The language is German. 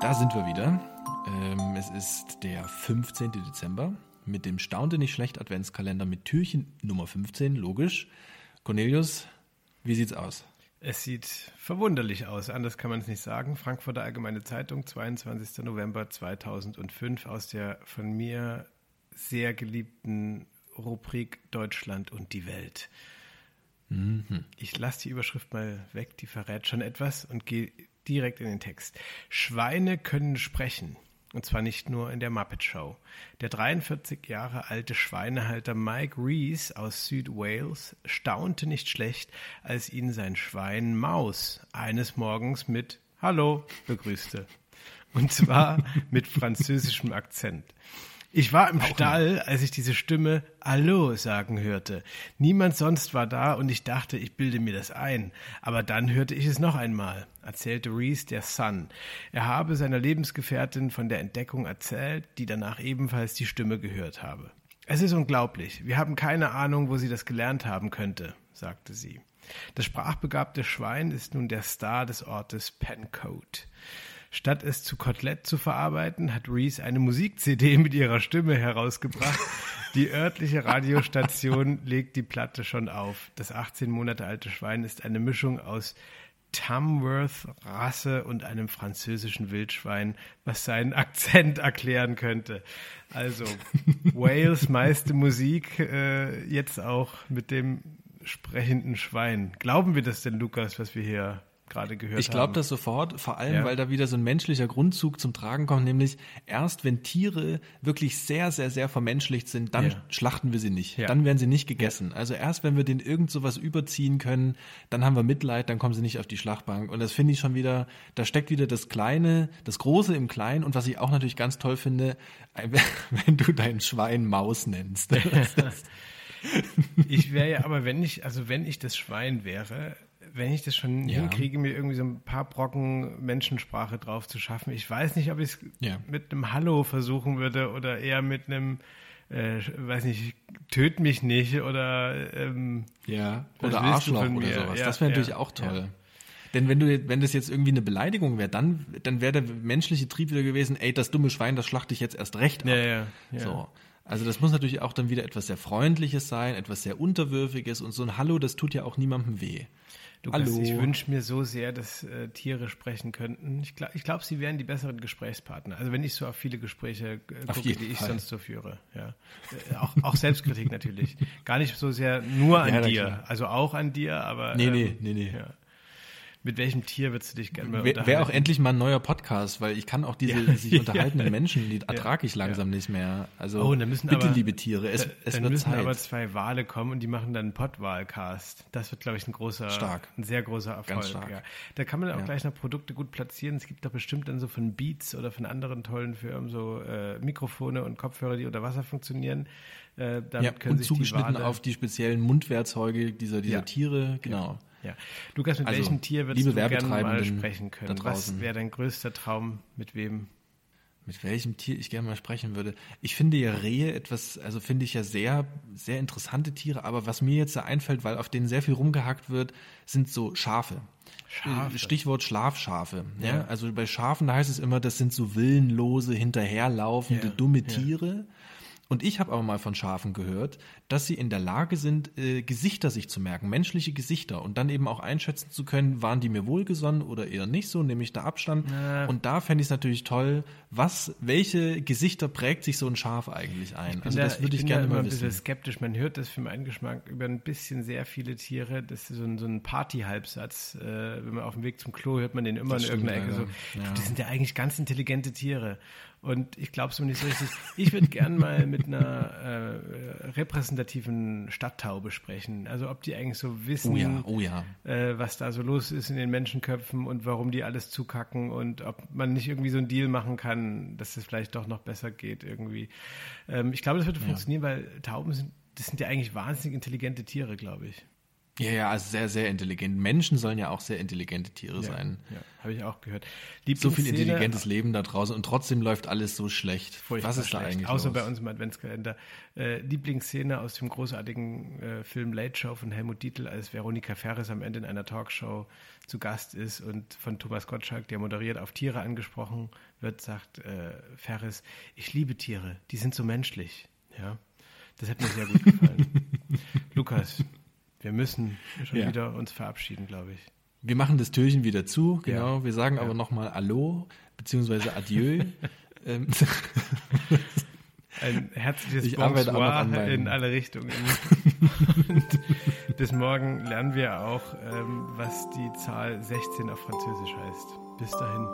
Da sind wir wieder. Ähm, es ist der 15. Dezember mit dem Staunte nicht schlecht Adventskalender mit Türchen Nummer 15, logisch. Cornelius, wie sieht's aus? Es sieht verwunderlich aus, anders kann man es nicht sagen. Frankfurter Allgemeine Zeitung, 22. November 2005 aus der von mir sehr geliebten Rubrik Deutschland und die Welt. Mhm. Ich lasse die Überschrift mal weg, die verrät schon etwas und gehe direkt in den Text. Schweine können sprechen. Und zwar nicht nur in der Muppet Show. Der 43 Jahre alte Schweinehalter Mike Rees aus Südwales staunte nicht schlecht, als ihn sein Schwein Maus eines Morgens mit Hallo begrüßte. Und zwar mit französischem Akzent. Ich war im Stall, als ich diese Stimme Hallo sagen hörte. Niemand sonst war da und ich dachte, ich bilde mir das ein. Aber dann hörte ich es noch einmal, erzählte Reese der Sun. Er habe seiner Lebensgefährtin von der Entdeckung erzählt, die danach ebenfalls die Stimme gehört habe. Es ist unglaublich. Wir haben keine Ahnung, wo sie das gelernt haben könnte, sagte sie. Das sprachbegabte Schwein ist nun der Star des Ortes Pencote. Statt es zu Kotelett zu verarbeiten, hat Reese eine Musik-CD mit ihrer Stimme herausgebracht. Die örtliche Radiostation legt die Platte schon auf. Das 18 Monate alte Schwein ist eine Mischung aus Tamworth-Rasse und einem französischen Wildschwein, was seinen Akzent erklären könnte. Also Wales meiste Musik, äh, jetzt auch mit dem sprechenden Schwein. Glauben wir das denn, Lukas, was wir hier gerade gehört Ich glaube das sofort, vor allem, ja. weil da wieder so ein menschlicher Grundzug zum Tragen kommt, nämlich erst wenn Tiere wirklich sehr, sehr, sehr vermenschlicht sind, dann ja. schlachten wir sie nicht. Ja. Dann werden sie nicht gegessen. Also erst wenn wir denen irgend sowas überziehen können, dann haben wir Mitleid, dann kommen sie nicht auf die Schlachtbank. Und das finde ich schon wieder, da steckt wieder das Kleine, das Große im Kleinen und was ich auch natürlich ganz toll finde, wenn du dein Schwein Maus nennst. ich wäre ja aber, wenn ich, also wenn ich das Schwein wäre, wenn ich das schon ja. hinkriege, mir irgendwie so ein paar Brocken Menschensprache drauf zu schaffen. Ich weiß nicht, ob ich es ja. mit einem Hallo versuchen würde oder eher mit einem, äh, weiß nicht, töt mich nicht oder ähm, ja oder Arschloch oder sowas. Ja, das wäre natürlich auch toll. Denn wenn du, wenn das jetzt irgendwie eine Beleidigung wäre, dann, dann wäre der menschliche Trieb wieder gewesen, ey, das dumme Schwein, das schlachte ich jetzt erst recht ab. Ja, ja, ja. So. Also das muss natürlich auch dann wieder etwas sehr Freundliches sein, etwas sehr Unterwürfiges und so ein Hallo, das tut ja auch niemandem weh. Lukas, Hallo. ich wünsche mir so sehr, dass äh, Tiere sprechen könnten. Ich glaube, glaub, sie wären die besseren Gesprächspartner. Also wenn ich so auf viele Gespräche äh, gucke, die ich Fall. sonst so führe. Ja. Äh, auch, auch Selbstkritik natürlich. Gar nicht so sehr nur an ja, dir. Also auch an dir, aber. Nee, ähm, nee, nee, nee. Ja. Mit welchem Tier würdest du dich gerne mal unterhalten? Wäre auch endlich mal ein neuer Podcast, weil ich kann auch diese ja, sich unterhaltenden ja. Menschen, die ertrage ich langsam ja. nicht mehr. Also oh, dann müssen bitte, aber, liebe Tiere, es, es dann wird müssen Zeit. aber zwei Wale kommen und die machen dann einen Pottwahlcast. Das wird, glaube ich, ein großer, stark. ein sehr großer Erfolg. Stark. Da kann man auch gleich noch Produkte gut platzieren. Es gibt doch bestimmt dann so von Beats oder von anderen tollen Firmen so äh, Mikrofone und Kopfhörer, die unter Wasser funktionieren. Äh, damit ja, können und sich zugeschnitten die Wale auf die speziellen Mundwerkzeuge dieser, dieser Tiere, genau. Ja. Lukas, mit also, welchem Tier würdest du gerne mal sprechen können? Was wäre dein größter Traum? Mit wem? Mit welchem Tier ich gerne mal sprechen würde? Ich finde ja Rehe etwas, also finde ich ja sehr, sehr interessante Tiere, aber was mir jetzt da einfällt, weil auf denen sehr viel rumgehackt wird, sind so Schafe. Schafe. Stichwort Schlafschafe. Ja. ja. Also bei Schafen da heißt es immer, das sind so willenlose, hinterherlaufende, ja. dumme Tiere. Ja. Und ich habe aber mal von Schafen gehört, dass sie in der Lage sind, äh, Gesichter sich zu merken, menschliche Gesichter und dann eben auch einschätzen zu können, waren die mir wohlgesonnen oder eher nicht so, nämlich der Abstand. Äh. Und da fände ich es natürlich toll, was, welche Gesichter prägt sich so ein Schaf eigentlich ein? Also das würde ich, ich gerne da mal wissen. Ich bin ein bisschen skeptisch. Man hört das für meinen Geschmack über ein bisschen sehr viele Tiere. Das ist so ein, so ein Party-Halbsatz. Äh, wenn man auf dem Weg zum Klo hört man den immer das in irgendeiner Ecke so. Ja. Die sind ja eigentlich ganz intelligente Tiere. Und ich glaube es mir nicht so richtig. Ich würde gern mal mit einer äh, repräsentativen Stadttaube sprechen. Also ob die eigentlich so wissen, oh ja, oh ja. Äh, was da so los ist in den Menschenköpfen und warum die alles zukacken und ob man nicht irgendwie so einen Deal machen kann, dass es vielleicht doch noch besser geht irgendwie. Ähm, ich glaube, das würde ja. funktionieren, weil Tauben sind, das sind ja eigentlich wahnsinnig intelligente Tiere, glaube ich. Ja, ja, also sehr, sehr intelligent. Menschen sollen ja auch sehr intelligente Tiere Ja, sein. ja habe ich auch gehört. So viel intelligentes Leben da draußen und trotzdem läuft alles so schlecht. Was ist da schlecht. eigentlich Außer los? bei uns im Adventskalender. Äh, Lieblingsszene aus dem großartigen äh, Film Late Show von Helmut Dietl, als Veronika Ferres am Ende in einer Talkshow zu Gast ist und von Thomas Gottschalk, der moderiert, auf Tiere angesprochen wird, sagt äh, Ferres, ich liebe Tiere, die sind so menschlich. Ja, das hat mir sehr gut gefallen. Lukas, wir müssen schon Ja. wieder uns verabschieden, glaube ich. Wir machen das Türchen wieder zu, genau. Ja. Wir sagen Ja. aber nochmal Hallo, beziehungsweise Adieu. ähm, Ein herzliches Ich Bonsoir in alle Richtungen. Und bis morgen lernen wir auch, ähm, was die Zahl 16 auf Französisch heißt. Bis dahin.